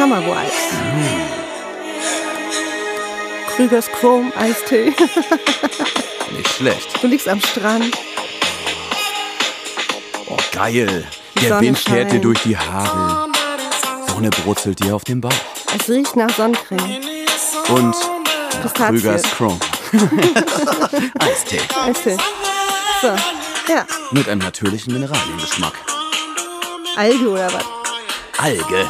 Summer Vibes. Krügers Chrome Eistee. Nicht schlecht. Du liegst am Strand. Oh, geil. Die Der Sonne Wind fährt dir durch die Haare. Sonne brutzelt dir auf den Bauch. Es riecht nach Sonnencreme. Und Pistazie. Krügers Chrome. Eistee. Eistee. So, ja. Mit einem natürlichen Mineraliengeschmack. Alge oder was? Alge.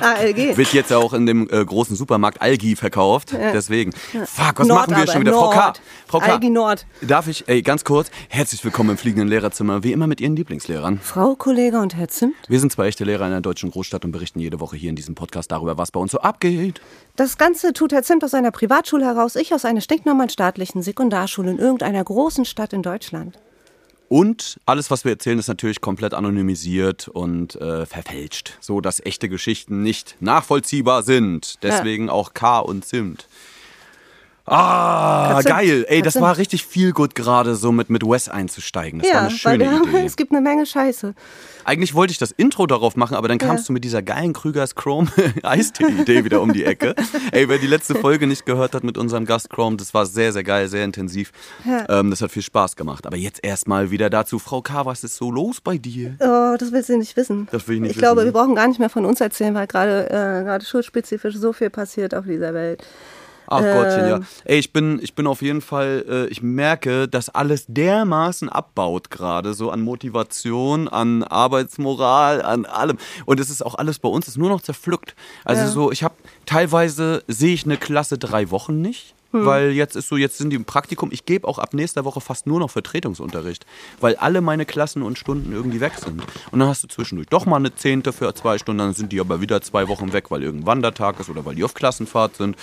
ALG. Wird jetzt auch in dem äh, großen Supermarkt Algi verkauft. Deswegen. Fuck, was Nord machen wir aber, schon wieder? Frau K. Nord. Frau K. Algi Nord. Darf ich, ey, ganz kurz, herzlich willkommen im fliegenden Lehrerzimmer, wie immer mit Ihren Lieblingslehrern. Frau Kollege und Herr Zimt. Wir sind zwei echte Lehrer in einer deutschen Großstadt und berichten jede Woche hier in diesem Podcast darüber, was bei uns so abgeht. Das Ganze tut Herr Zimt aus einer Privatschule heraus, ich aus einer stinknormalen staatlichen Sekundarschule in irgendeiner großen Stadt in Deutschland. Und alles, was wir erzählen, ist natürlich komplett anonymisiert und äh, verfälscht, so dass echte Geschichten nicht nachvollziehbar sind. Deswegen auch K und Zimt. Ah, Zimt. geil. Ey, das war richtig viel gut gerade so mit, mit Wes einzusteigen. Das war ja, eine weil schöne wir haben, Idee. es gibt eine Menge Scheiße. Eigentlich wollte ich das Intro darauf machen, aber dann kamst Ja. du mit dieser geilen Krügers Chrome Eistee-Idee wieder um die Ecke. Ey, wer die letzte Folge nicht gehört hat mit unserem Gast Chrome, das war sehr, sehr geil, sehr intensiv. Ja. Ähm, das hat viel Spaß gemacht. Aber jetzt erstmal wieder dazu, Frau K., was ist so los bei dir? Oh, das willst du nicht wissen. Das will ich nicht Ich glaube, wissen, wir ne? brauchen gar nicht mehr von uns erzählen, weil gerade äh, gerade schulspezifisch so viel passiert auf dieser Welt. Ach Gottchen, ja. Ähm. Ey, ich bin, ich bin auf jeden Fall, äh, ich merke, dass alles dermaßen abbaut gerade, so an Motivation, an Arbeitsmoral, an allem. Und es ist auch alles bei uns, ist nur noch zerpflückt. Also Ja. so, ich habe teilweise sehe ich eine Klasse drei Wochen nicht. Hm. Weil jetzt ist so, jetzt sind die im Praktikum. Ich gebe auch ab nächster Woche fast nur noch Vertretungsunterricht, weil alle meine Klassen und Stunden irgendwie weg sind. Und dann hast du zwischendurch doch mal eine Zehnte für zwei Stunden, dann sind die aber wieder zwei Wochen weg, weil irgendein Wandertag ist oder weil die auf Klassenfahrt sind.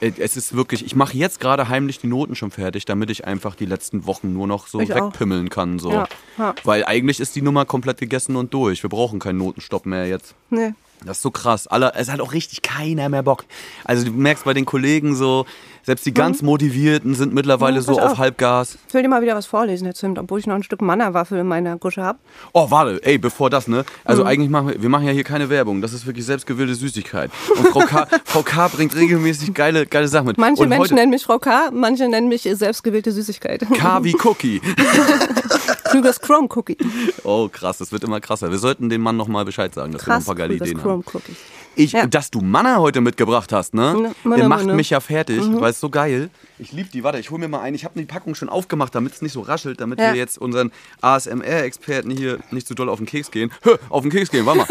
Äh, Es ist wirklich, ich mache jetzt gerade heimlich die Noten schon fertig, damit ich einfach die letzten Wochen nur noch so Ich auch. wegpimmeln kann. So. Ja, ja. Weil eigentlich ist die Nummer komplett gegessen und durch. Wir brauchen keinen Notenstopp mehr jetzt. Nee. Das ist so krass. Alle, es hat auch richtig keiner mehr Bock. Also du merkst bei den Kollegen so, selbst die ganz Motivierten sind mittlerweile Ja, so auf auf. Halbgas. Ich will dir mal wieder was vorlesen, Herr Zimt, obwohl ich noch ein Stück Mannerwaffel in meiner Gusche habe. Oh, warte, ey, bevor das, ne? Mhm. Also eigentlich machen wir, wir machen ja hier keine Werbung. Das ist wirklich selbstgewählte Süßigkeit. Und Frau K, Frau K bringt regelmäßig geile, geile Sachen mit. Manche und Menschen nennen mich Frau K., manche nennen mich selbstgewählte Süßigkeit. K wie Cookie. Krügers Chrome Cookie. Oh, krass, das wird immer krasser. Wir sollten dem Mann nochmal Bescheid sagen, dass wir noch ein Krass, paar geile Krügers Ideen Chrome haben. Cookie. Ich, Ja. Dass du Manna heute mitgebracht hast, ne? Ne, Manna, Der macht Manna. mich ja fertig, Mhm. weil es so geil. Ich liebe die. Warte, ich hol mir mal ein. Ich habe die Packung schon aufgemacht, damit es nicht so raschelt, damit Ja. wir jetzt unseren ASMR-Experten hier nicht zu doll auf den Keks gehen. Hö, auf den Keks gehen, warte mal.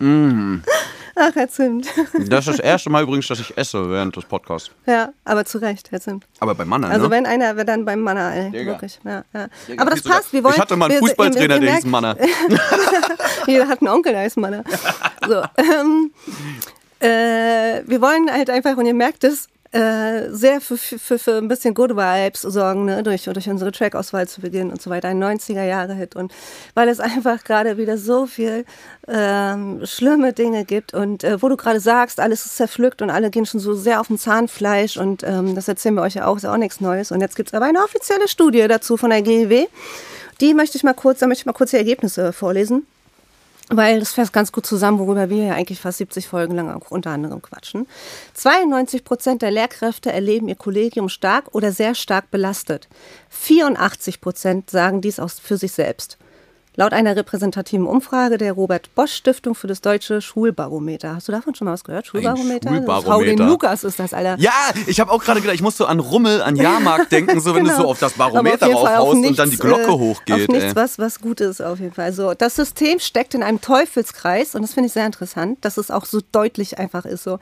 Ach, Herr Zimt. Das ist das erste Mal übrigens, dass ich esse während des Podcasts. Ja, aber zu Recht, Herr Zimt. Aber bei Manna, Also ne? wenn einer, wer dann beim Manner, ey, Digga. wirklich. Ja, ja. Digga, Aber das sogar- passt, wir wollen... Ich hatte mal einen wir- Fußballtrainer, der hieß Manna. Jeder hat einen Onkel, der heißt Manner. So, ähm, äh, wir wollen halt einfach, und ihr merkt es, äh, sehr für, für, für ein bisschen Good Vibes sorgen, ne? durch, durch unsere Trackauswahl zu Beginn und so weiter. Ein 90er-Jahre-Hit. Und weil es einfach gerade wieder so viel ähm, schlimme Dinge gibt und äh, wo du gerade sagst, alles ist zerpflückt und alle gehen schon so sehr auf dem Zahnfleisch und ähm, das erzählen wir euch ja auch, ist ja auch nichts Neues. Und jetzt gibt es aber eine offizielle Studie dazu von der GEW. Die möchte ich mal kurz, da möchte ich mal kurz die Ergebnisse vorlesen. Weil das fasst ganz gut zusammen, worüber wir ja eigentlich fast 70 Folgen lang auch unter anderem quatschen. 92 Prozent der Lehrkräfte erleben ihr Kollegium stark oder sehr stark belastet. 84 Prozent sagen dies auch für sich selbst. Laut einer repräsentativen Umfrage der Robert Bosch Stiftung für das deutsche Schulbarometer. Hast du davon schon mal was gehört? Schulbarometer? Schulbarometer. Hau den Lukas ist das, Alter. Ja, ich habe auch gerade gedacht, ich muss so an Rummel, an Jahrmarkt denken, so wenn du Genau. so auf das Barometer raufhaust und dann die Glocke äh, hochgeht. Auf nichts, ey. was, was gut ist, auf jeden Fall. So, das System steckt in einem Teufelskreis und das finde ich sehr interessant, dass es auch so deutlich einfach ist, so,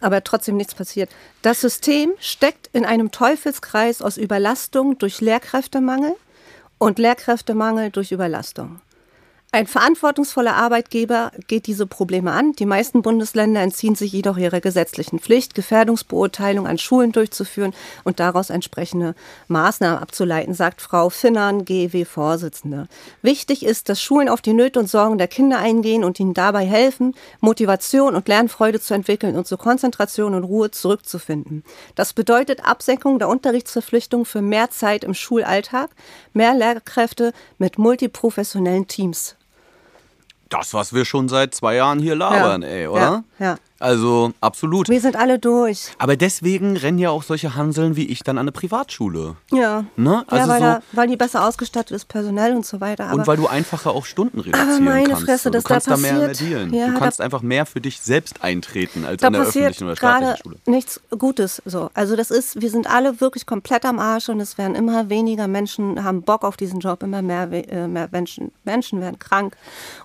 aber trotzdem nichts passiert. Das System steckt in einem Teufelskreis aus Überlastung durch Lehrkräftemangel und Lehrkräftemangel durch Überlastung. Ein verantwortungsvoller Arbeitgeber geht diese Probleme an. Die meisten Bundesländer entziehen sich jedoch ihrer gesetzlichen Pflicht, Gefährdungsbeurteilung an Schulen durchzuführen und daraus entsprechende Maßnahmen abzuleiten, sagt Frau Finnern, GEW-Vorsitzende. Wichtig ist, dass Schulen auf die Nöte und Sorgen der Kinder eingehen und ihnen dabei helfen, Motivation und Lernfreude zu entwickeln und zu Konzentration und Ruhe zurückzufinden. Das bedeutet Absenkung der Unterrichtsverpflichtung für mehr Zeit im Schulalltag, mehr Lehrkräfte mit multiprofessionellen Teams. Das, was wir schon seit zwei Jahren hier labern, Ja. ey, oder? Ja, ja. Also, absolut. Wir sind alle durch. Aber deswegen rennen ja auch solche Hanseln wie ich dann an eine Privatschule. Ja. Ne? Also ja, weil, so- da, weil die besser ausgestattet ist, personell und so weiter. Aber Und weil du einfacher auch Stunden reduzieren meine kannst. Fresse, so. dass du kannst da da mehr, dealen. Ja, du kannst einfach mehr für dich selbst eintreten als an der öffentlichen oder staatlichen gerade Schule. nichts Gutes. So, also das ist, wir sind alle wirklich komplett am Arsch und es werden immer weniger Menschen haben Bock auf diesen Job, immer mehr, äh, mehr Menschen, Menschen werden krank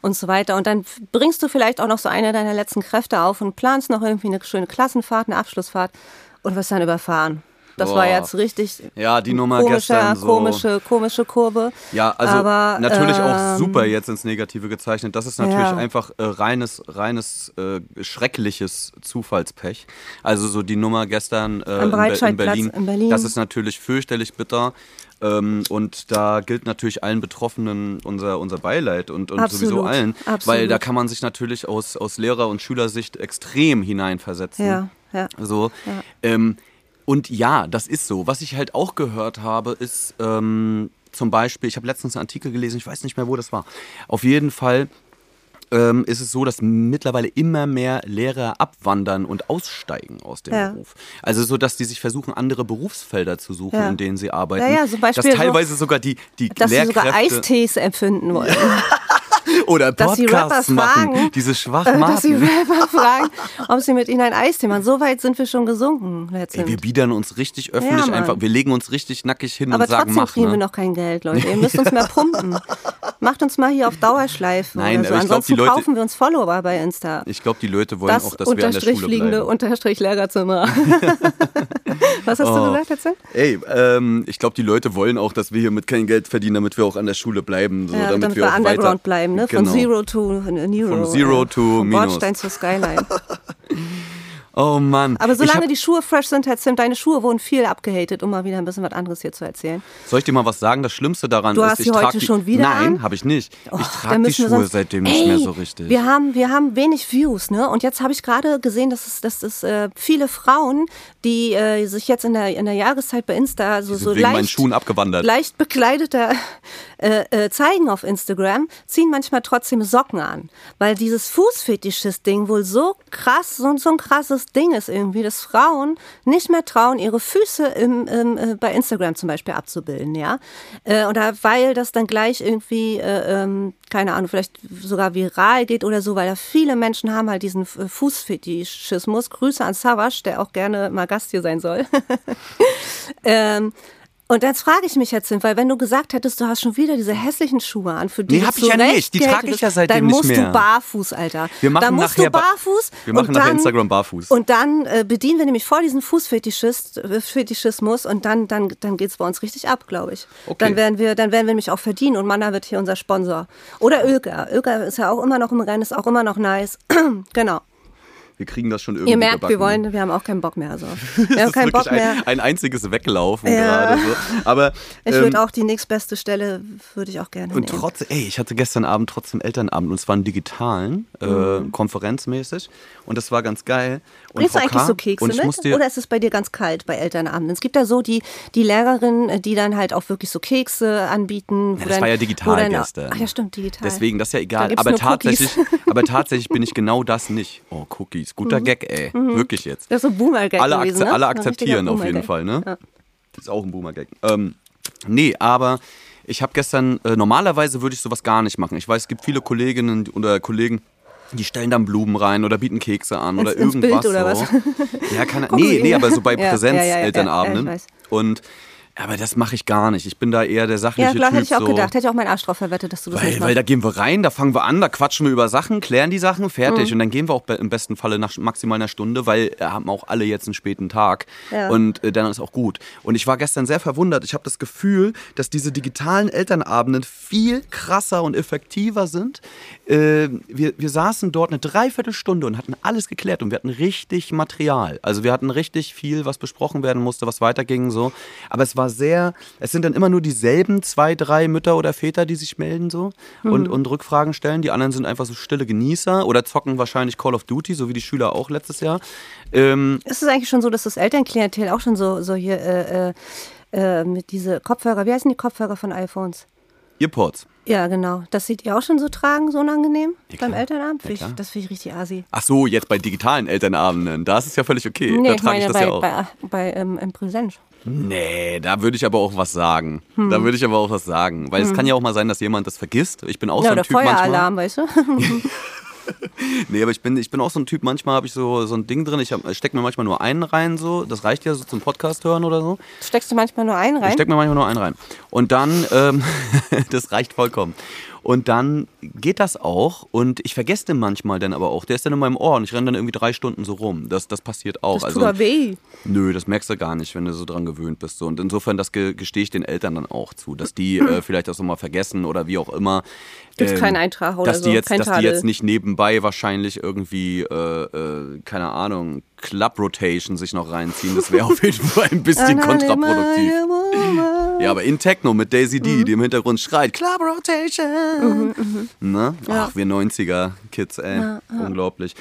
und so weiter. Und dann bringst du vielleicht auch noch so eine deiner letzten Kräfte auf und planst noch irgendwie eine schöne Klassenfahrt, eine Abschlussfahrt und wirst dann überfahren. Das war Boah. jetzt richtig Ja, die Nummer komische, gestern so. komische, komische Kurve. Ja, also Aber, natürlich auch ähm, super jetzt ins Negative gezeichnet. Das ist natürlich Ja. einfach äh, reines, reines, äh, schreckliches Zufallspech. Also so die Nummer gestern äh, in, Be in, Berlin, in Berlin. das ist natürlich fürchterlich bitter. Ähm, und da gilt natürlich allen Betroffenen unser, unser Beileid und, und Absolut, sowieso allen. Weil absolut. da kann man sich natürlich aus, aus Lehrer- und Schülersicht extrem hineinversetzen. Ja, ja. So. Ja. Ähm, und ja, das ist so. Was ich halt auch gehört habe, ist ähm, zum Beispiel, ich habe letztens einen Artikel gelesen, ich weiß nicht mehr, wo das war. Auf jeden Fall ähm, ist es so, dass mittlerweile immer mehr Lehrer abwandern und aussteigen aus dem Ja. Beruf. Also so, dass die sich versuchen, andere Berufsfelder zu suchen, Ja. in denen sie arbeiten. Ja, ja, zum Beispiel dass so- teilweise sogar die, die Dass sie Lehrkräfte sogar Eistees empfinden wollen. oder dass die Podcasts Rapper machen, fragen, diese Dass die Schwachmaten. Rapper fragen, ob sie mit ihnen ein Eistee machen. So weit sind wir schon gesunken Ey, wir biedern uns richtig öffentlich Ja, einfach, wir legen uns richtig nackig hin Aber und sagen, trotzdem mach. kriegen Ne? wir noch kein Geld, Leute. Ihr müsst uns mehr pumpen. Macht uns mal hier auf Dauerschleife Nein, oder so. glaub, Ansonsten die Leute- kaufen wir uns Follower bei Insta. Ich glaube, die Leute wollen das auch, dass wir an der Schule bleiben. unterstrich Lehrerzimmer. Was hast Oh. du gesagt jetzt? Ey, ähm, ich glaube, die Leute wollen auch, dass wir hier mit kein Geld verdienen, damit wir auch an der Schule bleiben. So, Ja, damit, damit wir auch underground weiter, bleiben, ne? Von Genau. Zero to Nero. Von Zero äh, to Von Minus. Bordstein zur Skyline. Oh Mann. Aber solange hab- die Schuhe fresh sind, Herr Zimt, deine Schuhe wurden viel abgehatet, um mal wieder ein bisschen was anderes hier zu erzählen. Soll ich dir mal was sagen? Das Schlimmste daran Du ist, hast ich trage heute die, schon wieder Nein, habe ich nicht. Och, ich trage die Schuhe sonst- seitdem nicht Ey, mehr so richtig. Wir haben, wir haben wenig Views, ne? Und jetzt habe ich gerade gesehen, dass es, dass es äh, viele Frauen, die äh, sich jetzt in der, in der Jahreszeit bei Insta so, so wegen meinen leicht, Schuhen abgewandert. leicht bekleideter äh, äh, zeigen auf Instagram, ziehen manchmal trotzdem Socken an. Weil dieses Fußfetischist-Ding wohl so krass, so, so ein krasses Ding ist irgendwie, dass Frauen nicht mehr trauen, ihre Füße im, im, äh, bei Instagram zum Beispiel abzubilden, ja. Äh, oder weil das dann gleich irgendwie, äh, ähm, keine Ahnung, vielleicht sogar viral geht oder so, weil da viele Menschen haben halt diesen äh, Fußfetischismus. Grüße an Savas, der auch gerne mal Gast hier sein soll. ähm, und jetzt frage ich mich jetzt, weil wenn du gesagt hättest, du hast schon wieder diese hässlichen Schuhe an, für die Nee, hab ich ja nicht. Die trage ich ja seitdem dann nicht musst mehr. du barfuß, Alter. Wir machen dann musst nachher du ba- barfuß. wir machen nachher dann, Instagram barfuß. Und dann äh, bedienen wir nämlich vor diesen Fußfetischist, äh, Fetischismus und dann, dann, dann geht's bei uns richtig ab, glaube ich. Okay. Dann werden wir, dann werden wir nämlich auch verdienen und Manna wird hier unser Sponsor. Oder Ölger. Ölger ist ja auch immer noch im Rennen, ist auch immer noch nice. genau. Wir kriegen das schon irgendwie Ihr merkt, gebacken. wir wollen, wir haben auch keinen Bock mehr. Also. Wir haben keinen Bock mehr. ein, ein einziges Weglaufen Ja. gerade. So. Aber Ich ähm, würde auch die nächstbeste Stelle, würde ich auch gerne Und nehmen. trotz, ey, ich hatte gestern Abend trotzdem Elternabend und zwar einen digitalen, äh, Mhm. konferenzmäßig. Und das war ganz geil. Und Bringst du eigentlich so Kekse mit? Oder ist es bei dir ganz kalt bei Elternabenden? Es gibt ja so die, die Lehrerinnen, die dann halt auch wirklich so Kekse anbieten. wo das dann- war ja digital dann- gestern. Ach ja, stimmt, digital. Deswegen, das ist ja Da egal. Aber tatsächlich, aber tatsächlich bin ich genau das nicht. Oh, Cookies. Guter Gag, ey. Wirklich jetzt. Das ist so ein Boomer-Gag alle, gewesen, ne? alle akzeptieren auf jeden. Fall, ne? Ja. Das ist auch ein Boomer-Gag. Ähm, nee, aber ich habe gestern, äh, normalerweise würde ich sowas gar nicht machen. Ich weiß, es gibt viele Kolleginnen oder Kollegen, die stellen dann Blumen rein oder bieten Kekse an oder Ins- ins irgendwas. Bild oder so. was? Ja, Gucken nee, nee, aber so bei Ja, ja, ja, ja, Präsenzelternabenden. Und aber das mache ich gar nicht. Ich bin da eher der sachliche Ja, klar, Typ. hätte ich auch so. gedacht. Hätte ich auch meinen Arsch drauf verwettet, dass du das Weil, nicht weil machst. da gehen wir rein, da fangen wir an, da quatschen wir über Sachen, klären die Sachen, fertig. Mhm. Und dann gehen wir auch im besten Falle nach maximal einer Stunde, weil äh, haben auch alle jetzt einen späten Tag. Ja. Und äh, dann ist auch gut. Und ich war gestern sehr verwundert. Ich habe das Gefühl, dass diese digitalen Elternabenden viel krasser und effektiver sind. Äh, wir, wir saßen dort eine Dreiviertelstunde und hatten alles geklärt und wir hatten richtig Material. Also wir hatten richtig viel, was besprochen werden musste, was weiterging so. Aber es war sehr, es sind dann immer nur dieselben zwei, drei Mütter oder Väter, die sich melden so und, und Rückfragen stellen. Die anderen sind einfach so stille Genießer oder zocken wahrscheinlich Call of Duty, so wie die Schüler auch letztes Jahr. Ähm, Ist es eigentlich schon so, dass das Elternklientel auch schon so, so hier äh, äh, äh, mit diese Kopfhörer, wie heißen die Kopfhörer von iPhones? Earpods. Ja, genau. Das seht ihr auch schon so tragen, so unangenehm Ja, beim. Elternabend? Ja, ich, das finde ich richtig asi. Ach so, jetzt bei digitalen Elternabenden, da ist es ja völlig okay. Nee, da ich trage ich meine das bei, ja auch. bei, bei ähm, im Präsenz. Nee, da würde ich aber auch was sagen. Hm. Da würde ich aber auch was sagen. Weil es kann ja auch mal sein, dass jemand das vergisst. Ich bin auch Ja, so ein oder Typ manchmal. Feueralarm, weißt du? Nee, aber ich bin, ich bin auch so ein Typ, manchmal habe ich so, so ein Ding drin, ich stecke mir manchmal nur einen rein, so. Das reicht ja so zum Podcast hören oder so. Steckst du manchmal nur einen Ich rein? stecke mir manchmal nur einen rein. Und dann, ähm, das reicht vollkommen. Und dann geht das auch und ich vergesse den manchmal dann aber auch. Der ist dann in meinem Ohr und ich renne dann irgendwie drei Stunden so rum. Das, das passiert auch. das tut doch weh. Nö, das merkst du gar nicht, wenn du so dran gewöhnt bist. So. Und insofern, das ge- gestehe ich den Eltern dann auch zu, dass die äh, vielleicht das nochmal vergessen oder wie auch immer. Gibt's keinen Eintrag oder dass die so, jetzt, kein Dass die jetzt nicht nebenbei wahrscheinlich irgendwie, äh, äh, keine Ahnung, Club Rotation sich noch reinziehen. Das wäre auf jeden Fall ein bisschen kontraproduktiv. Ja, aber in Techno mit Daisy Mhm. D, die im Hintergrund schreit, Club Rotation. Ne? Ach, wir 90er-Kids, ey. Unglaublich.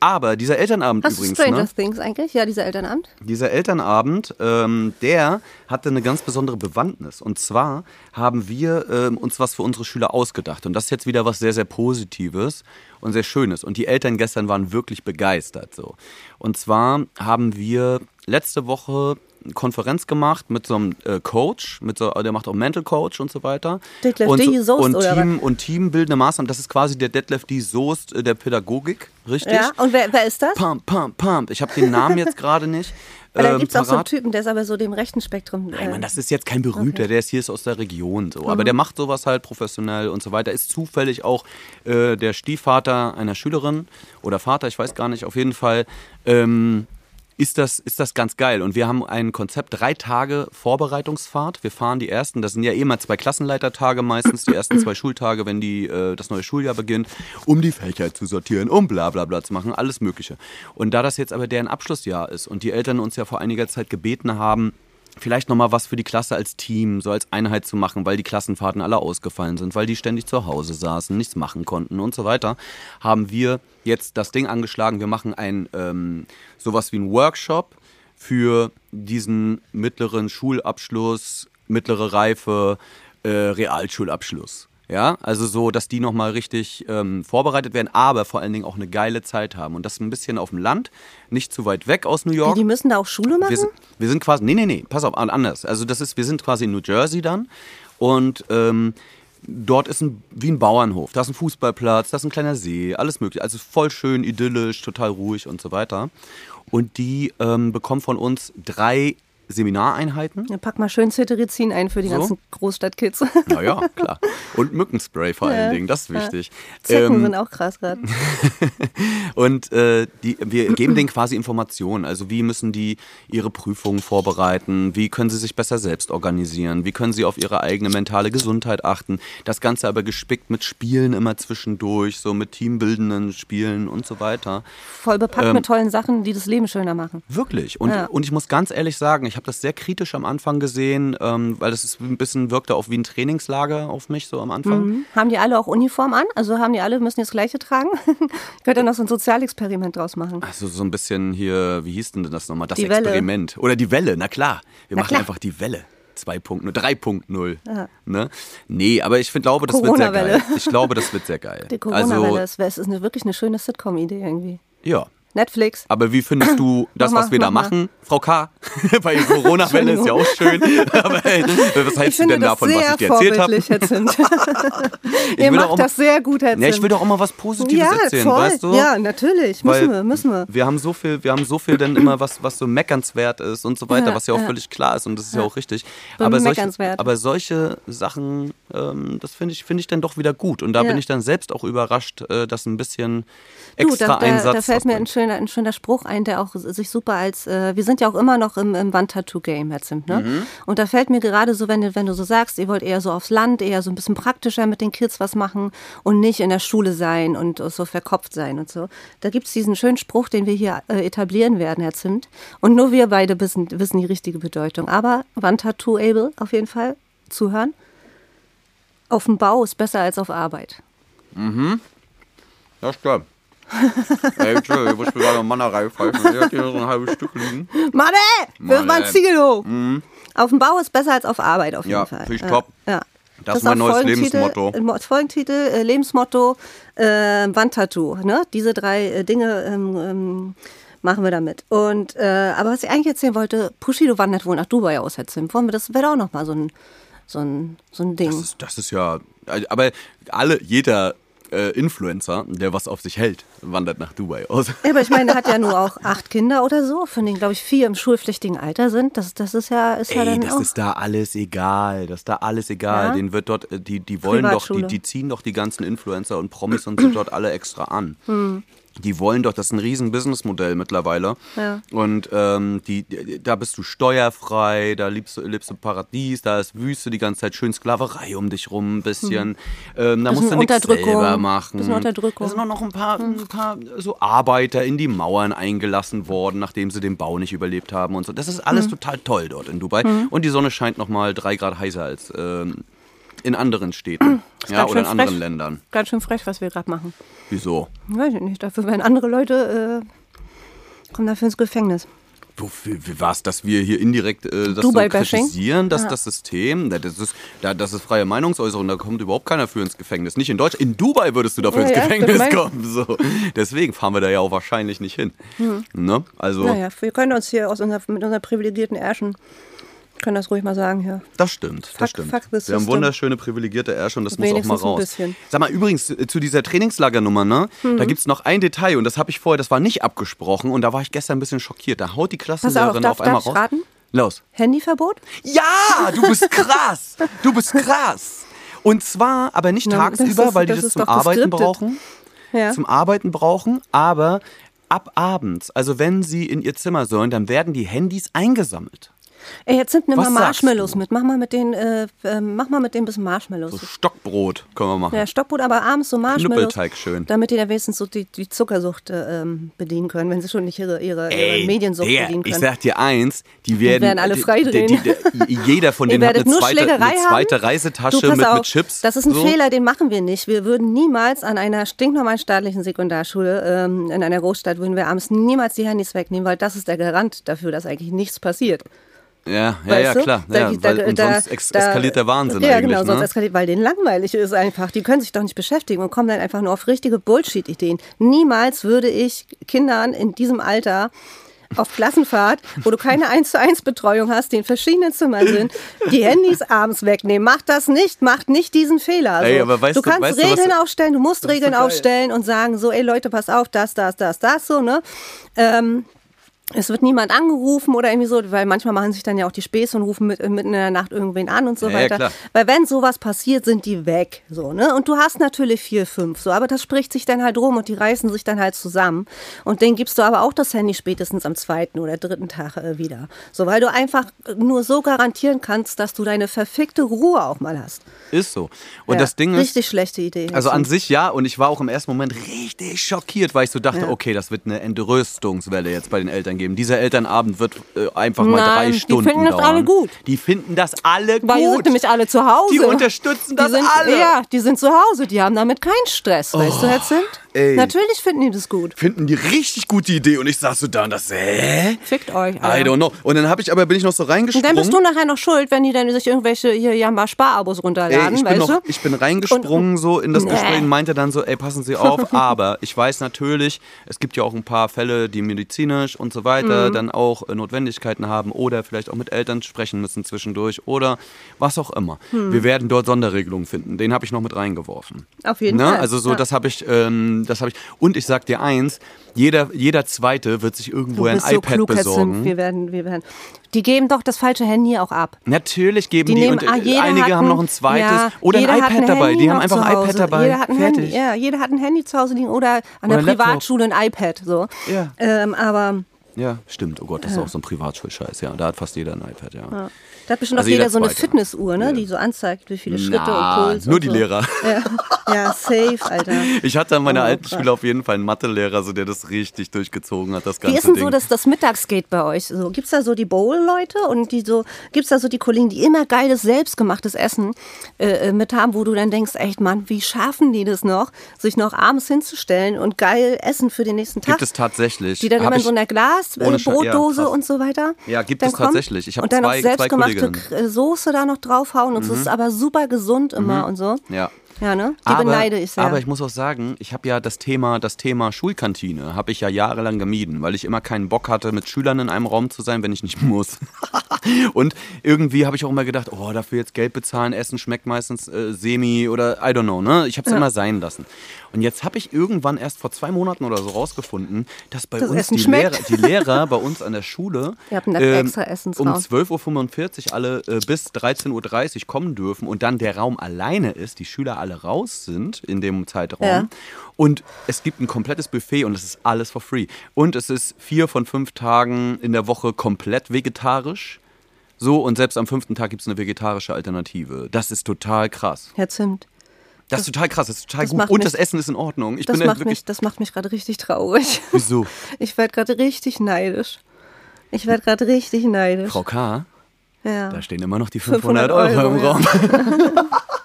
Aber dieser Elternabend Hast du übrigens, Stranger ne? Things eigentlich? Ja, dieser Elternabend? Dieser Elternabend, ähm, der hatte eine ganz besondere Bewandtnis. Und zwar haben wir ähm, uns was für unsere Schüler ausgedacht. Und das ist jetzt wieder was sehr, sehr Positives und sehr Schönes. Und die Eltern gestern waren wirklich begeistert. So. Und zwar haben wir letzte Woche Konferenz gemacht mit so einem äh, Coach, mit so, der macht auch Mental Coach und so weiter. Detlef und, D. Soest und, oder Team, und teambildende Maßnahmen, das ist quasi der Detlef D. Soest äh, der Pädagogik, richtig? Ja. Und wer, wer ist das? Pump, pump, pump. Ich habe den Namen jetzt gerade nicht. Weil da ähm, gibt es auch so einen. Typen, der ist aber so dem rechten Spektrum. Nein, äh, Mann, das ist jetzt kein berühmter, der ist hier ist aus der Region so. Mhm. Aber der macht sowas halt professionell und so weiter. Ist zufällig auch äh, der Stiefvater einer Schülerin oder Vater, ich weiß gar nicht, auf jeden Fall. Ähm, ist das, ist das ganz geil. Und wir haben ein Konzept, drei Tage Vorbereitungsfahrt. Wir fahren die ersten, das sind ja eh mal zwei Klassenleitertage meistens, die ersten zwei Schultage, wenn die, äh, das neue Schuljahr beginnt, um die Fächer zu sortieren, um bla bla bla zu machen, alles Mögliche. Und da das jetzt aber deren Abschlussjahr ist und die Eltern uns ja vor einiger Zeit gebeten haben, vielleicht nochmal was für die Klasse als Team, so als Einheit zu machen, weil die Klassenfahrten alle ausgefallen sind, weil die ständig zu Hause saßen, nichts machen konnten und so weiter, haben wir jetzt das Ding angeschlagen. Wir machen ein ähm, sowas wie ein Workshop für diesen mittleren Schulabschluss, mittlere Reife, äh, Realschulabschluss. Ja, also so, dass die nochmal richtig ähm, vorbereitet werden, aber vor allen Dingen auch eine geile Zeit haben. Und das ein bisschen auf dem Land, nicht zu weit weg aus New York. die müssen da auch Schule machen? Wir sind, wir sind quasi, nee, nee, nee, pass auf, anders. Also das ist, wir sind quasi in New Jersey dann und ähm, dort ist ein, wie ein Bauernhof. Da ist ein Fußballplatz, da ist ein kleiner See, alles mögliche. Also voll schön, idyllisch, total ruhig und so weiter. Und die ähm, bekommen von uns drei Seminareinheiten. Ja, pack mal schön Cetirizin ein für die So? ganzen Großstadtkids. Naja, klar. Und Mückenspray vor allen Dingen, das ist wichtig. Zecken Ähm, sind auch krass gerade. Und äh, die, wir geben denen quasi Informationen. Also wie müssen die ihre Prüfungen vorbereiten? Wie können sie sich besser selbst organisieren? Wie können sie auf ihre eigene mentale Gesundheit achten? Das Ganze aber gespickt mit Spielen immer zwischendurch, so mit teambildenden Spielen und so weiter. Voll bepackt Ähm, mit tollen Sachen, die das Leben schöner machen. Wirklich. Und, Ja. und ich muss ganz ehrlich sagen, ich habe das sehr kritisch am Anfang gesehen, ähm, weil das ist ein bisschen wirkte auch wie ein Trainingslager auf mich so am Anfang. Mhm. Haben die alle auch Uniform an? Also haben die alle, müssen das Gleiche tragen? ich könnte noch so ein Sozialexperiment draus machen. Also so ein bisschen hier, wie hieß denn das nochmal? Das Die Welle. Experiment. Oder die Welle, na klar. Wir Na machen klar. einfach die Welle. 2.0, 3.0. Ne? Nee, aber ich find, glaube, das wird sehr Corona-Welle. geil. Ich glaube, das wird sehr geil. Die Corona-Welle, also, es wär- es ist eine, wirklich eine schöne Sitcom-Idee irgendwie. ja. Netflix. Aber wie findest du das, was wir da machen, Frau K? Bei Corona-Welle ist ja auch schön. Aber hey, was Ich hältst du denn davon, was ich dir erzählt habe? will Ihr macht das sehr gut, Herr. Ja, ich will doch auch mal was Positives ja, erzählen, voll. weißt du? Ja, natürlich. Müssen wir, müssen wir. Wir haben so viel, wir haben so viel dann immer was, was so meckernswert ist und so weiter, Ja, was ja auch ja. völlig klar ist und das ist ja, auch richtig. Aber solche, aber solche Sachen, ähm, das finde ich, finde ich dann doch wieder gut. Und da bin ich dann selbst auch überrascht, äh, dass ein bisschen Du, extra da, da, Einsatz. da fällt mir ein ausbringt. Schöner, ein schöner Spruch ein, der auch sich super als, äh, wir sind ja auch immer noch im, im Wandtattoo-Game, Herr Zimt, ne? Mhm. Und da fällt mir gerade so, wenn du, wenn du so sagst, ihr wollt eher so aufs Land, eher so ein bisschen praktischer mit den Kids was machen und nicht in der Schule sein und so verkopft sein und so. Da gibt's diesen schönen Spruch, den wir hier äh, etablieren werden, Herr Zimt. Und nur wir beide wissen, wissen die richtige Bedeutung. Aber Wandtattoo-able auf jeden Fall, zuhören. Auf dem Bau ist besser als auf Arbeit. Ja, stimmt. Ey, Entschuldigung, ich muss mir gerade Mannerei pfeifen. Ich hatte hier so ein halbes Stück liegen. Mann, ey, wirf mal ein. Ziegel hoch. Auf dem Bau ist besser als auf Arbeit auf jeden Ja, Fall. finde ich ja, top. Ja. Das ist mein neues Lebensmotto. äh, Folgentitel, äh, Lebensmotto, äh, Wandtattoo. Ne? Diese drei äh, Dinge ähm, ähm, machen wir damit. Und, äh, aber was ich eigentlich erzählen wollte, Bushido wandert wohl nach Dubai aus, Herr Zim. Wollen wir das wäre auch noch mal so ein, so ein, so ein Ding. Das ist, das ist ja. Aber alle, jeder äh, Influencer, der was auf sich hält, wandert nach Dubai aus. Ja, aber ich meine, der hat ja nur auch acht Kinder oder so, von denen, glaube ich, vier im schulpflichtigen Alter sind. Das, das ist ja, ist ja Ey, dann das auch. ist da alles egal. Das ist da alles egal. Ja? Den wird dort, äh, die, die wollen doch, die, die ziehen doch die ganzen Influencer und Promis und so dort alle extra an. Hm. Die wollen doch, das ist ein riesen Businessmodell mittlerweile. Ja. Und ähm, die, da bist du steuerfrei, da lebst du, lebst du im Paradies, da ist Wüste die ganze Zeit, schön Sklaverei um dich rum, ein bisschen. Ähm, da Bisschen musst du nichts selber machen. Bisschen Unterdrückung. Da sind auch noch ein paar, ein paar so Arbeiter in die Mauern eingelassen worden, nachdem sie den Bau nicht überlebt haben und so. Das ist alles total toll dort in Dubai. Und die Sonne scheint noch mal drei Grad heißer als ähm, in anderen Städten ja, oder in schön anderen frech. Ländern. Ganz schön frech, was wir gerade machen. Wieso? Weiß ich nicht. Dafür werden andere Leute, äh, kommen dafür ins Gefängnis. Wofür, wie war's, dass wir hier indirekt äh, das so kritisieren, dass das System, das ist, da, das ist freie Meinungsäußerung, da kommt überhaupt keiner für ins Gefängnis. Nicht in Deutschland, in Dubai würdest du dafür Ja, ins ja, Gefängnis kommen. So. Deswegen fahren wir da ja auch wahrscheinlich nicht hin. Ne? Also, Naja, wir können uns hier aus unserer, mit unseren privilegierten Ärschen, können das ruhig mal sagen hier. Das stimmt, das Fuck- stimmt. fuck Wir haben wunderschöne privilegierte Ärsche und das muss auch mal Wenigstens ein raus. bisschen. Sag mal, übrigens, äh, zu dieser Trainingslagernummer, ne? Mhm. Da gibt es noch ein Detail und das habe ich vorher, das war nicht abgesprochen und da war ich gestern ein bisschen schockiert. Da haut die Klassenlehrerin darf- auf einmal darf ich raus. raten? Los. Handyverbot? Ja, du bist krass. Du bist krass. Und zwar, aber nicht das tagsüber, ist- weil die das das, zum Arbeiten brauchen. Ja. Zum Arbeiten brauchen, aber ab abends, also wenn sie in ihr Zimmer sollen, dann werden die Handys eingesammelt. Ey, jetzt sind nimm mal Marshmallows mit. Mach mal mit den, äh, äh, mach mal mit denen ein bisschen Marshmallows. So Stockbrot können wir machen. Ja, Stockbrot, aber abends so Marshmallows. Knüppelteig schön. Damit die dann wenigstens so die, die Zuckersucht äh, ähm, bedienen können, wenn sie schon nicht ihre, ihre, ihre Mediensucht Digga, bedienen ich können. sag dir eins, die werden, werden alle freidrehen. die- die- die- Jeder von denen hat eine zweite, eine zweite. Reisetasche du, mit, auf, mit Chips. Das ist ein so. Fehler, den machen wir nicht. Wir würden niemals an einer stinknormalen staatlichen Sekundarschule ähm, in einer Großstadt, würden wir abends niemals die Handys wegnehmen, weil das ist der Garant dafür, dass eigentlich nichts passiert. Ja, ja, ja, du? klar. Da- Ja, da- weil, und da- sonst ex eskaliert der Wahnsinn ja, genau, sonst ne? eskaliert, weil denen langweilig ist einfach. Die können sich doch nicht beschäftigen und kommen dann einfach nur auf richtige Bullshit-Ideen. Niemals würde ich Kindern in diesem Alter auf Klassenfahrt, wo du keine 1 zu 1 Betreuung hast, die in verschiedenen Zimmern sind, die Handys abends wegnehmen. Macht das nicht, macht nicht diesen Fehler. Ey, So, aber weißt du du- kannst du, Regeln aufstellen, du musst Regeln aufstellen und sagen so, ey Leute, pass auf, das, das, das, das, so, ne? Ähm, es wird niemand angerufen oder irgendwie so, weil manchmal machen sich dann ja auch die Späße und rufen mit, mitten in der Nacht irgendwen an und so Ja, ja, weiter. klar. Weil wenn sowas passiert, sind die weg, so, ne? Und du hast natürlich vier, fünf, so, aber das spricht sich dann halt rum und die reißen sich dann halt zusammen. Und denen gibst du aber auch das Handy spätestens am zweiten oder dritten Tag äh, wieder. So, weil du einfach nur so garantieren kannst, dass du deine verfickte Ruhe auch mal hast. Ist so. Und Ja, das Ding ist, Richtig schlechte Idee. Also an sich ja, und ich war auch im ersten Moment richtig schockiert, weil ich so dachte, Ja. okay, das wird eine Entrüstungswelle jetzt bei den Eltern geben. Dieser Elternabend wird äh, einfach mal Nein, drei die Stunden finden das dauern. alle gut. Die finden das alle Weil die sind gut. nämlich alle zu Hause. Die unterstützen das die sind, alle. Ja, die sind zu Hause, die haben damit keinen Stress, weißt du, Herr Zimt? Ey. Natürlich finden die das gut. Finden die richtig gute Idee und ich saß so da und das, hä? Fickt euch. I Alter. don't know. Und dann habe ich aber bin ich noch so Und reingesprungen. dann bist du nachher noch schuld, wenn die dann sich irgendwelche hier Jamba Sparabos runterladen, Ey, ich, bin weißt noch, du? ich bin reingesprungen so in das Nee. Gespräch und meinte dann so, ey, passen Sie auf, aber ich weiß natürlich, es gibt ja auch ein paar Fälle, die medizinisch und so weiter Mhm. dann auch äh, Notwendigkeiten haben oder vielleicht auch mit Eltern sprechen müssen zwischendurch oder was auch immer. Mhm. Wir werden dort Sonderregelungen finden. Den habe ich noch mit reingeworfen. Auf jeden ne? Fall. Also so, Ja. das habe ich, ähm, das habe ich. Und ich sag dir eins, jeder, jeder Zweite wird sich irgendwo ein so iPad klug, besorgen. Wir werden, wir werden. Die geben doch das falsche Handy auch ab. Natürlich geben Die die, nehmen, und ah, äh, einige hat haben ein- noch ein zweites ja, oder ein iPad dabei. Handy Die haben einfach ein iPad dabei. Jeder hat ein Fertig. Handy, ja, jeder hat ein Handy zu Hause liegen oder an Oder der. Privatschule ein iPad. So. Ja. Ähm, aber Ja, stimmt. Oh Gott, das ist auch so ein Privatschulscheiß. Ja, da hat fast jeder ein iPad, ja. da hat bestimmt Also auch jeder jeder so eine. Fitnessuhr, ne, Ja. die so anzeigt, wie viele Schritte Na, und Puls. nur und die so. Lehrer. Ja, ja safe, Alter. Ich hatte an meiner Oh, alten. Schule auf jeden Fall einen Mathelehrer, so der das richtig durchgezogen hat, das ganze Wie ist denn Ding. so das, das Mittagsgate bei euch? So, Gibt es da so die Bowl-Leute und die so, gibt es da so die Kollegen, die immer geiles, selbstgemachtes Essen äh, äh, mit haben, wo du dann denkst, echt Mann, wie schaffen die das noch, sich noch abends hinzustellen und geil Essen für den nächsten Tag? Gibt es tatsächlich. die dann Hab immer in so einer Glas, äh, ohne ja, Brotdose krass. und so weiter? Ja, gibt es kommen tatsächlich. Ich hab Und dann noch zwei- zwei selbstgemachtes gute K- Soße da noch draufhauen und es ist aber super gesund immer und so. Ja. Ja, ne? Die beneide ich sehr. aber ich muss auch sagen, ich habe ja das Thema, das Thema Schulkantine habe ich ja jahrelang gemieden, weil ich immer keinen Bock hatte, mit Schülern in einem Raum zu sein, wenn ich nicht muss. und irgendwie habe ich auch immer gedacht, oh, dafür jetzt Geld bezahlen, Essen schmeckt meistens äh, semi oder I don't know, ne? Ich habe es Ja. immer sein lassen. Und jetzt habe ich irgendwann erst vor zwei Monaten oder so rausgefunden, dass bei Das uns die. Lehrer, die Lehrer bei uns an der Schule ähm, um Essensraum. 12.45 Uhr alle äh, bis 13.30 Uhr kommen dürfen und dann der Raum alleine ist, die Schüler alle raus sind in dem Zeitraum. Ja. Und es gibt ein komplettes Buffet und es ist alles for free. Und es ist vier von fünf Tagen in der Woche komplett vegetarisch. So, und selbst am fünften Tag gibt es eine vegetarische Alternative. Das ist total krass. Herr Zimt. Das ist total krass, das ist total das gut. Und mich- das Essen ist in Ordnung. Ich Das bin macht, mich, das macht mich gerade richtig traurig. Wieso? Ich werde gerade richtig neidisch. Ich werde gerade richtig neidisch. Frau K., ja. da stehen immer noch die 500, 500 Euro, Euro, im ja.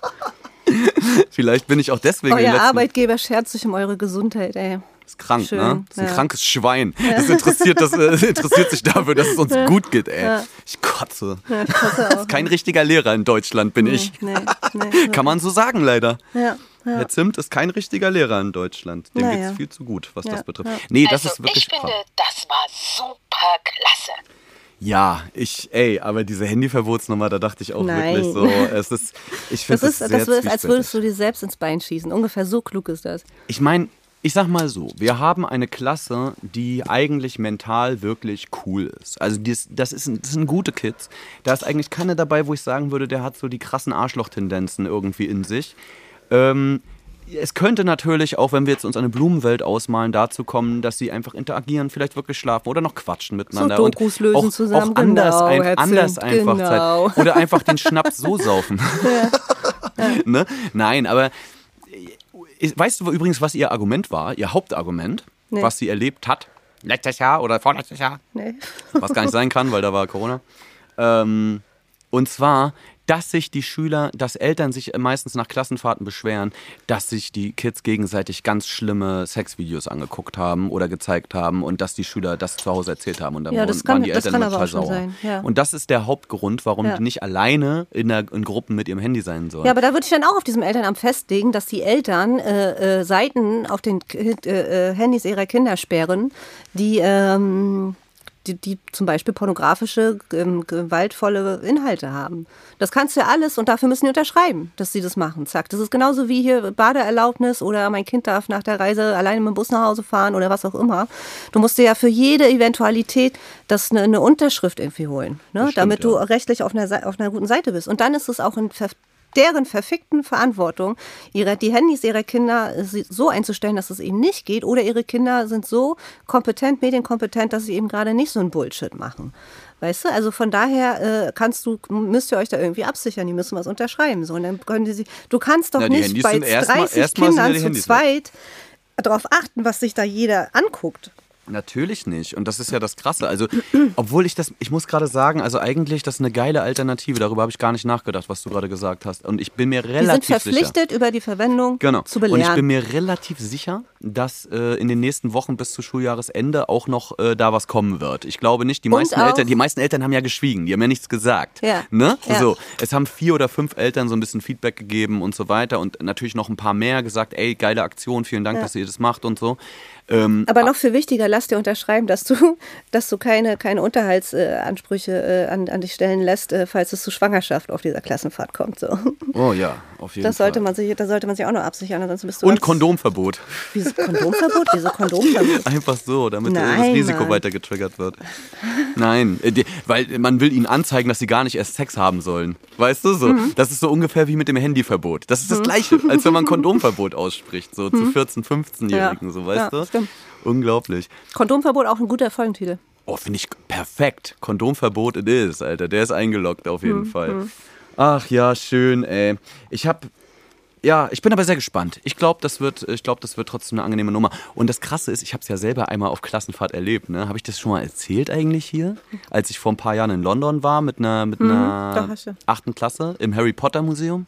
Vielleicht bin ich auch deswegen Euer letzten Arbeitgeber schert sich um eure Gesundheit, ey. Ist krank, Schön, ne? Das ist ein ja. krankes Schwein. Das interessiert, das, äh, interessiert sich dafür, dass es uns gut geht, ey. Ja. Ich kotze. Ja, ich Das auch. ist kein richtiger Lehrer in Deutschland, bin ich. Nee, nee, Kann man so sagen, leider. Ja, ja. Herr Zimt ist kein richtiger Lehrer in Deutschland. Dem Naja. geht's viel zu gut, was Ja, das betrifft. ja. Nee, das also ist wirklich ich finde, krass. das war super klasse. Ja, ich, ey, aber diese Handyverbotsnummer, da dachte ich auch Nein. wirklich so, es ist, ich finde Das das, ist, sehr das ist, als würdest du dir selbst ins Bein schießen. Ungefähr so klug ist das. Ich meine, ich sag mal so, wir haben eine Klasse, die eigentlich mental wirklich cool ist. Also das, das, ist das sind gute Kids. Da ist eigentlich keiner dabei, wo ich sagen würde, der hat so die krassen Arschloch-Tendenzen irgendwie in sich. Ähm, es könnte natürlich auch, wenn wir jetzt uns eine Blumenwelt ausmalen, dazu kommen, dass sie einfach interagieren, vielleicht wirklich schlafen oder noch quatschen miteinander. Dokus und lösen auch, zusammen, auch anders, genau, ein, anders einfach genau. Zeit. Oder einfach den Schnaps so saufen. ne? Nein, aber äh, weißt du übrigens, was ihr Argument war, ihr Hauptargument, Nee. was sie erlebt hat? Letztes Jahr oder vorletztes Jahr? Nee. was gar nicht sein kann, weil da war Corona. Ähm, und zwar, dass sich die Schüler, dass Eltern sich meistens nach Klassenfahrten beschweren, dass sich die Kids gegenseitig ganz schlimme Sexvideos angeguckt haben oder gezeigt haben und dass die Schüler das zu Hause erzählt haben und dann Ja, waren das kann- die Eltern total sauer. sein, ja. Und das ist der Hauptgrund, warum Ja. die nicht alleine in, der, in Gruppen mit ihrem Handy sein sollen. Ja, aber da würde ich dann auch auf diesem Elternamt festlegen, dass die Eltern äh, äh, Seiten auf den äh, äh, Handys ihrer Kinder sperren, die, ähm, die, die zum Beispiel pornografische, ähm, gewaltvolle Inhalte haben. Das kannst du ja alles und dafür müssen die unterschreiben, dass sie das machen. Zack. Das ist genauso wie hier Badeerlaubnis oder mein Kind darf nach der Reise alleine mit dem Bus nach Hause fahren oder was auch immer. Du musst dir ja für jede Eventualität das eine, eine Unterschrift irgendwie holen, ne? Stimmt, damit du ja. rechtlich auf einer, auf einer guten Seite bist. Und dann ist es auch in deren verfickten Verantwortung, ihre, die Handys ihrer Kinder so einzustellen, dass es ihnen nicht geht, oder ihre Kinder sind so kompetent, medienkompetent, dass sie eben gerade nicht so einen Bullshit machen. Weißt du, also von daher äh, kannst du, müsst ihr euch da irgendwie absichern, die müssen was unterschreiben. So, und dann können die sie, du kannst doch die nicht Handys bei sind erstmal- 30 erstmal sind ja Kindern zu Handys zweit darauf achten, was sich da jeder anguckt. Natürlich nicht. Und das ist ja das Krasse. Also, obwohl ich das, ich muss gerade sagen, also eigentlich, das ist eine geile Alternative. Darüber habe ich gar nicht nachgedacht, was du gerade gesagt hast. Und ich bin mir sind relativ sicher. verpflichtet, über die Verwendung Genau. zu Und ich belehren. bin mir relativ sicher, dass äh, in den nächsten Wochen bis zu Schuljahresende auch noch äh, da was kommen wird. Ich glaube nicht, die meisten Eltern, die meisten Eltern haben ja geschwiegen, die haben ja nichts gesagt. Ja. Ne? Ja. So, es haben vier oder fünf Eltern so ein bisschen Feedback gegeben und so weiter und natürlich noch ein paar mehr gesagt, ey, geile Aktion, vielen Dank, Ja. dass ihr das macht und so. Ähm, Aber noch viel wichtiger, lass dir unterschreiben, dass du, dass du keine, keine Unterhaltsansprüche äh, an, an dich stellen lässt, äh, falls es zu Schwangerschaft auf dieser Klassenfahrt kommt. So. oh ja, auf jeden Das Fall. sollte man sich, da sollte man sich auch noch absichern, ansonsten bist du und Kondomverbot. Wieso Kondomverbot? Wieso Kondomverbot? Einfach so, damit äh, Nein, das Risiko Mann. weiter getriggert wird. Nein, äh, die, weil man will ihnen anzeigen, dass sie gar nicht erst Sex haben sollen. Weißt du so? Mhm. Das ist so ungefähr wie mit dem Handyverbot. Das ist das Gleiche, als wenn man Kondomverbot ausspricht, so zu 14-, 15-Jährigen, Mhm. Ja. so, weißt Ja, du? Stimmt. Unglaublich. Kondomverbot auch ein guter Folgentitel. Oh, finde ich perfekt. Kondomverbot it is, Alter. Der ist eingeloggt auf Mhm, jeden Fall. Ach ja, schön, ey. Ich hab. Ja, ich bin aber sehr gespannt. Ich glaube, das wird, ich glaube, das wird trotzdem eine angenehme Nummer. Und das Krasse ist, ich habe es ja selber einmal auf Klassenfahrt erlebt. Ne? Habe ich das schon mal erzählt eigentlich hier, als ich vor ein paar Jahren in London war mit einer, mit einer du. achten Klasse im Harry Potter Museum?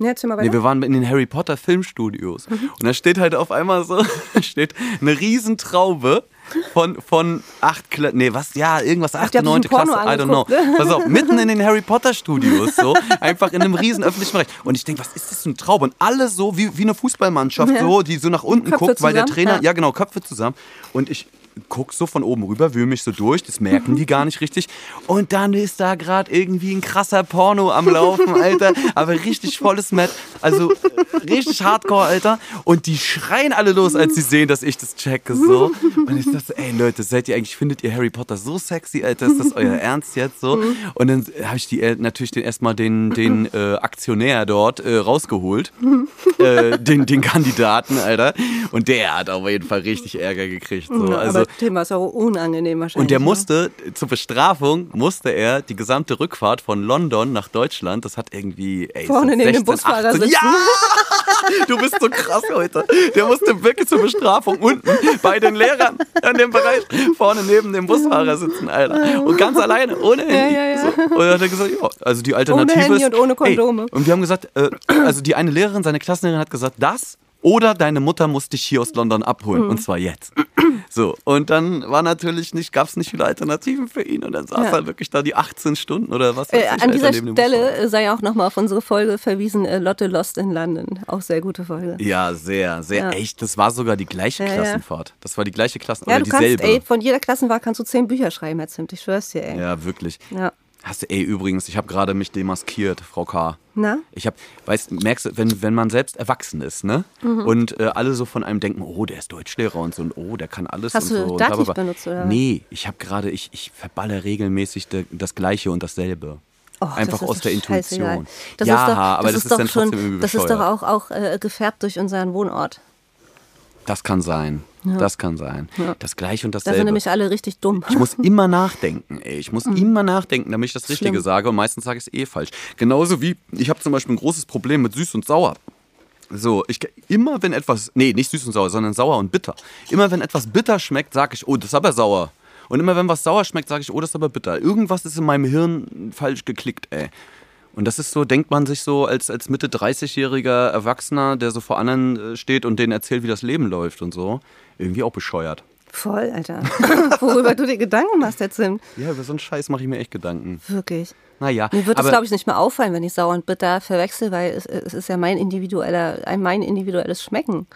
Ja, erzähl mal Nee, wir waren in den Harry Potter Filmstudios. Mhm. Und da steht halt auf einmal so, steht eine Riesentraube von, von acht Kla Nee, was? Ja, irgendwas, achte, neunte ein Klasse, I don't know. ne? Pass auf, mitten in den Harry Potter Studios, so, einfach in einem riesen öffentlichen Bereich. Und ich denke, was ist das für eine Traube? Und alle so, wie, wie eine Fußballmannschaft, Ja. so, die so nach unten Köpfe guckt, weil der zusammen, Trainer, ja. ja genau, Köpfe zusammen. Und ich guck so von oben rüber, wühle mich so durch, das merken die gar nicht richtig. Und dann ist da gerade irgendwie ein krasser Porno am Laufen, Alter. Aber richtig volles Met. Also richtig hardcore, Alter. Und die schreien alle los, als sie sehen, dass ich das checke. So. Und ich dachte, ey Leute, seid ihr eigentlich, findet ihr Harry Potter so sexy, Alter? Ist das euer Ernst jetzt so? Und dann habe ich die äh, natürlich den, erstmal den, den äh, Aktionär dort äh, rausgeholt. äh, den, den Kandidaten, Alter. Und der hat auf jeden Fall richtig Ärger gekriegt. So. Also, Thema ist auch unangenehm wahrscheinlich. und der ne? musste, zur Bestrafung, musste er die gesamte Rückfahrt von London nach Deutschland, das hat irgendwie, ey, Vorne neben dem 16, Busfahrer 18, sitzen. Ja! Du bist so krass heute. Der musste wirklich zur Bestrafung unten bei den Lehrern an dem Bereich vorne neben dem Busfahrer sitzen, Alter. Und ganz alleine, ohne Handy. ja, ja. So. Und dann hat er gesagt, ja, also die Alternative Handy ist... und ohne Kondome. Ey, und wir haben gesagt, äh, also die eine Lehrerin, seine Klassenlehrerin hat gesagt, das oder deine Mutter muss dich hier aus London abholen. Mhm. Und zwar jetzt. So, und dann war natürlich nicht, gab es nicht viele Alternativen für ihn. Und dann saß Ja. er wirklich da die 18 Stunden oder was. Äh, an dieser Stelle sei auch nochmal auf unsere Folge verwiesen, äh, Lotte Lost in London. Auch sehr gute Folge. Ja, sehr, sehr Ja. echt. Das war sogar die gleiche Ja. Klassenfahrt. Das war die gleiche Klassen Ja, oder du kannst, dieselbe. ey, von jeder Klassenwahl kannst du zehn Bücher schreiben, Herr Zimt. Ich schwör's dir, ey. ja, wirklich. Ja. Hast du, ey, übrigens, ich habe gerade mich demaskiert, Frau K. Na? Ich habe, weißt, merkst du, wenn, wenn man selbst erwachsen ist, ne? Mhm. Und äh, alle so von einem denken, oh, der ist Deutschlehrer und so und oh, der kann alles Hast und du so. und Dativ bla, bla, bla. benutzt, oder? Nee, ich habe gerade, ich, ich verballe regelmäßig de, das Gleiche und dasselbe. Oh, Einfach das ist aus der. Intuition. Das ja, ist doch, aber das, ist, ist, doch dann schon, trotzdem irgendwie Das ist doch auch, auch äh, gefärbt durch unseren Wohnort. Das kann sein. Das kann sein. Das Gleiche und Da dasselbe. sind nämlich alle richtig dumm. Ich muss immer nachdenken, ey. Ich muss immer nachdenken, damit ich das Richtige Schlimm. sage und meistens sage ich es eh falsch. Genauso wie, ich habe zum Beispiel ein großes Problem mit süß und sauer. So, ich immer wenn etwas, nee, nicht süß und sauer, sondern sauer und bitter. Immer wenn etwas bitter schmeckt, sage ich, oh, das ist aber sauer. Und immer wenn was sauer schmeckt, sage ich, oh, das ist aber bitter. Irgendwas ist in meinem Hirn falsch geklickt, ey. Und das ist so, denkt man sich so als, als Mitte 30-jähriger Erwachsener, der so vor anderen äh, steht und denen erzählt, wie das Leben läuft und so. Irgendwie auch bescheuert. Voll, Alter. Worüber du dir Gedanken machst, Herr Zimt. Ja, über so einen Scheiß mache ich mir echt Gedanken. Wirklich. Naja, Mir wird es, glaube ich, nicht mehr auffallen, wenn ich sauer und bitter verwechsel, weil es, es ist ja mein individueller, ein mein individuelles Schmecken.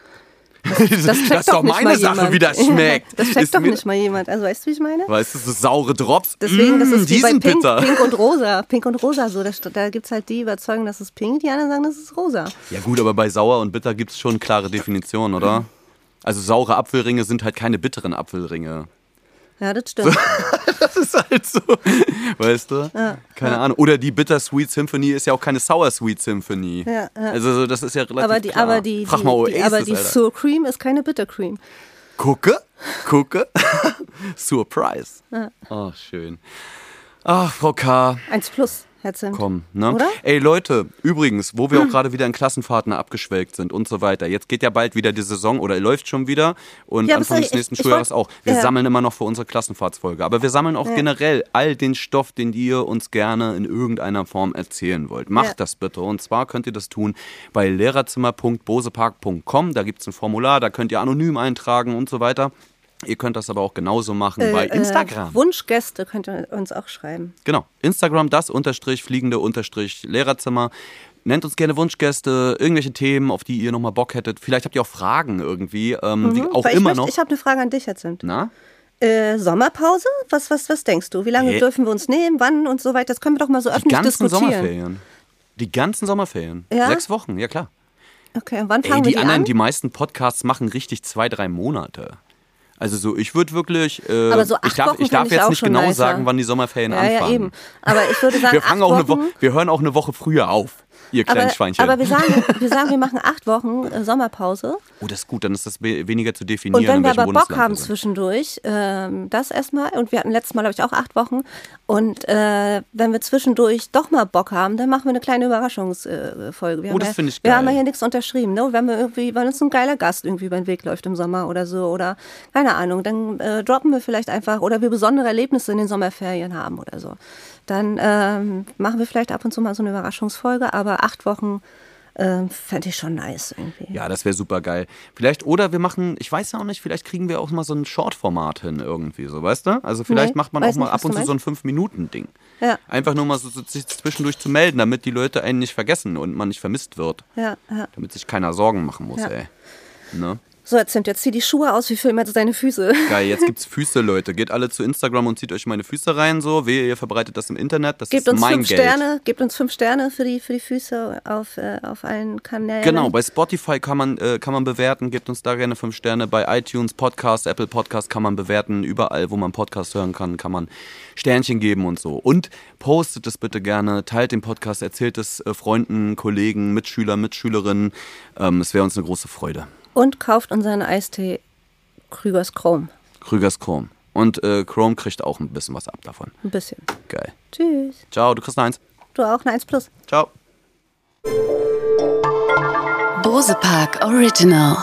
Das, das Das ist doch nicht meine mal Sache, jemand. wie das schmeckt. Das checkt Ist doch nicht mal jemand. Also weißt du, wie ich meine? Weißt du, so saure Drops. Deswegen, das mm, ist wie bei Pink. Pink und Rosa. Pink und Rosa so. Da, da gibt es halt die, die überzeugen, das ist pink, die anderen sagen, das ist rosa. Ja gut, aber bei sauer und bitter gibt es schon klare Definitionen, oder? Also saure Apfelringe sind halt keine bitteren Apfelringe. Ja, das stimmt. Das ist halt so. Weißt du? Keine Ahnung. Oder die Bittersweet Symphony ist ja auch keine Sour Sweet Symphony. Ja, ja. Also so, das ist ja relativ aber die, klar. aber die, Frag die, mal die, Oasis, aber die Alter. Sour Cream ist keine Bittercream. Gucke, gucke. Surprise. Oh, schön. Ach, Frau K. Eins plus, Herr Zimt. kommen. Ne? Oder? Ey Leute, übrigens, wo wir auch gerade wieder in Klassenfahrten abgeschwelgt sind und so weiter. Jetzt geht ja bald wieder die Saison oder läuft schon wieder und Ja, Anfang des nächsten Schuljahres auch. Wir ja. sammeln immer noch für unsere Klassenfahrtsfolge. Aber wir sammeln auch Ja. generell all den Stoff, den ihr uns gerne in irgendeiner Form erzählen wollt. Macht das bitte. Und zwar könnt ihr das tun bei lehrerzimmer.bosepark.com. Da gibt es ein Formular, da könnt ihr anonym eintragen und so weiter. Ihr könnt das aber auch genauso machen bei Äh, Instagram. Äh, Wunschgäste könnt ihr uns auch schreiben. Genau. Instagram, das unterstrich fliegende unterstrich Lehrerzimmer. Nennt uns gerne Wunschgäste, irgendwelche Themen, auf die ihr nochmal Bock hättet. Vielleicht habt ihr auch Fragen irgendwie, ähm, auch Mhm. Ich immer möchte- noch. Ich habe eine Frage an dich, Herr Zimt. Na? Äh, Sommerpause? Was, was, was denkst du? Wie lange Äh. dürfen wir uns nehmen? Wann und so weiter? Das können wir doch mal so Die öffentlich ganzen diskutieren. Sommerferien. Die ganzen Sommerferien. Ja? Sechs Wochen, ja klar. Okay, und wann Ey, fangen die wir die anderen, an? die meisten Podcasts machen richtig zwei, drei Monate. Also so, ich würde wirklich, äh, Aber so acht ich darf, Wochen ich darf ich jetzt nicht genau nicer. sagen, wann die Sommerferien ja, anfangen. ja, eben. Aber ich würde sagen, Wir, fangen acht auch eine Wochen, Woche, wir hören auch eine Woche früher auf, ihr kleinen aber, Schweinchen. aber wir sagen, wir sagen, wir machen acht Wochen äh, Sommerpause. oh, das ist gut, dann ist das we- weniger zu definieren, Und wenn wir aber Bock Bundesland haben wir sind. zwischendurch, ähm, das erstmal. Und wir hatten letztes Mal, glaube ich, auch acht Wochen. Und äh, wenn wir zwischendurch doch mal Bock haben, dann machen wir eine kleine Überraschungsfolge. Äh, Oh, haben das ja, finde ich Wir haben ja geil. hier nichts unterschrieben. Ne? Wenn wir irgendwie, wenn uns ein geiler Gast irgendwie über den Weg läuft im Sommer oder so oder keine Ahnung, dann äh, droppen wir vielleicht einfach oder wir besondere Erlebnisse in den Sommerferien haben oder so. Dann ähm, machen wir vielleicht ab und zu mal so eine Überraschungsfolge, aber acht Wochen Ähm, Fände ich schon nice irgendwie. Ja, das wäre super geil. Vielleicht, oder wir machen, ich weiß ja auch nicht, vielleicht kriegen wir auch mal so ein Short-Format hin irgendwie, so, weißt du? Also vielleicht Nee, macht man auch mal nicht, ab und zu so ein 5-Minuten-Ding. Ja. Einfach nur mal so, so sich zwischendurch zu melden, damit die Leute einen nicht vergessen und man nicht vermisst wird. Ja, ja. Damit sich keiner Sorgen machen muss, Ja. ey. Ne? So, jetzt sind jetzt zieh die Schuhe aus, wie filmen jetzt deine Füße? Geil, jetzt gibt's Füße, Leute. Geht alle zu Instagram und zieht euch meine Füße rein, so. Wehe, ihr verbreitet das im Internet. Das Gebt ist uns mein fünf Geld. Sterne, gebt uns fünf Sterne für die, für die Füße auf, äh, auf allen Kanälen. Genau, bei Spotify kann man, äh, kann man bewerten, gebt uns da gerne fünf Sterne. Bei iTunes, Podcast, Apple Podcast kann man bewerten. Überall, wo man Podcast hören kann, kann man Sternchen geben und so. Und postet es bitte gerne, teilt den Podcast, erzählt es äh, Freunden, Kollegen, Mitschüler, Mitschülerinnen. Ähm, es wäre uns eine große Freude. Und kauft unseren Eistee Krügers Chrome. Krügers Chrome. Und äh, Chrome kriegt auch ein bisschen was ab davon. Ein bisschen. Geil. Tschüss. Ciao, du kriegst eine Eins. Du auch eine 1 Plus. Ciao. Bose Park Original.